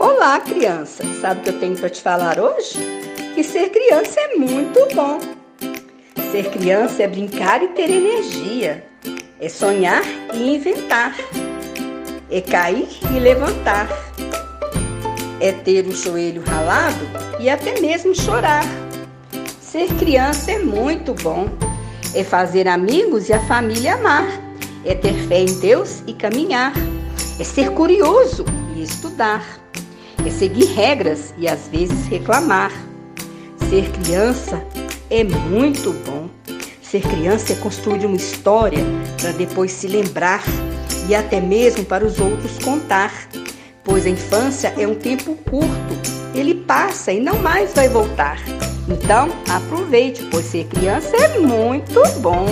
Olá, criança! Sabe o que eu tenho para te falar hoje? Que ser criança é muito bom. Ser criança é brincar e ter energia, é sonhar e inventar, é cair e levantar, é ter o joelho ralado e até mesmo chorar. Ser criança é muito bom, é fazer amigos e a família amar, é ter fé em Deus e caminhar, é ser curioso e estudar é seguir regras e às vezes reclamar. Ser criança é muito bom. Ser criança é construir uma história para depois se lembrar e até mesmo para os outros contar. Pois a infância é um tempo curto, ele passa e não mais vai voltar. Então, aproveite, pois ser criança é muito bom.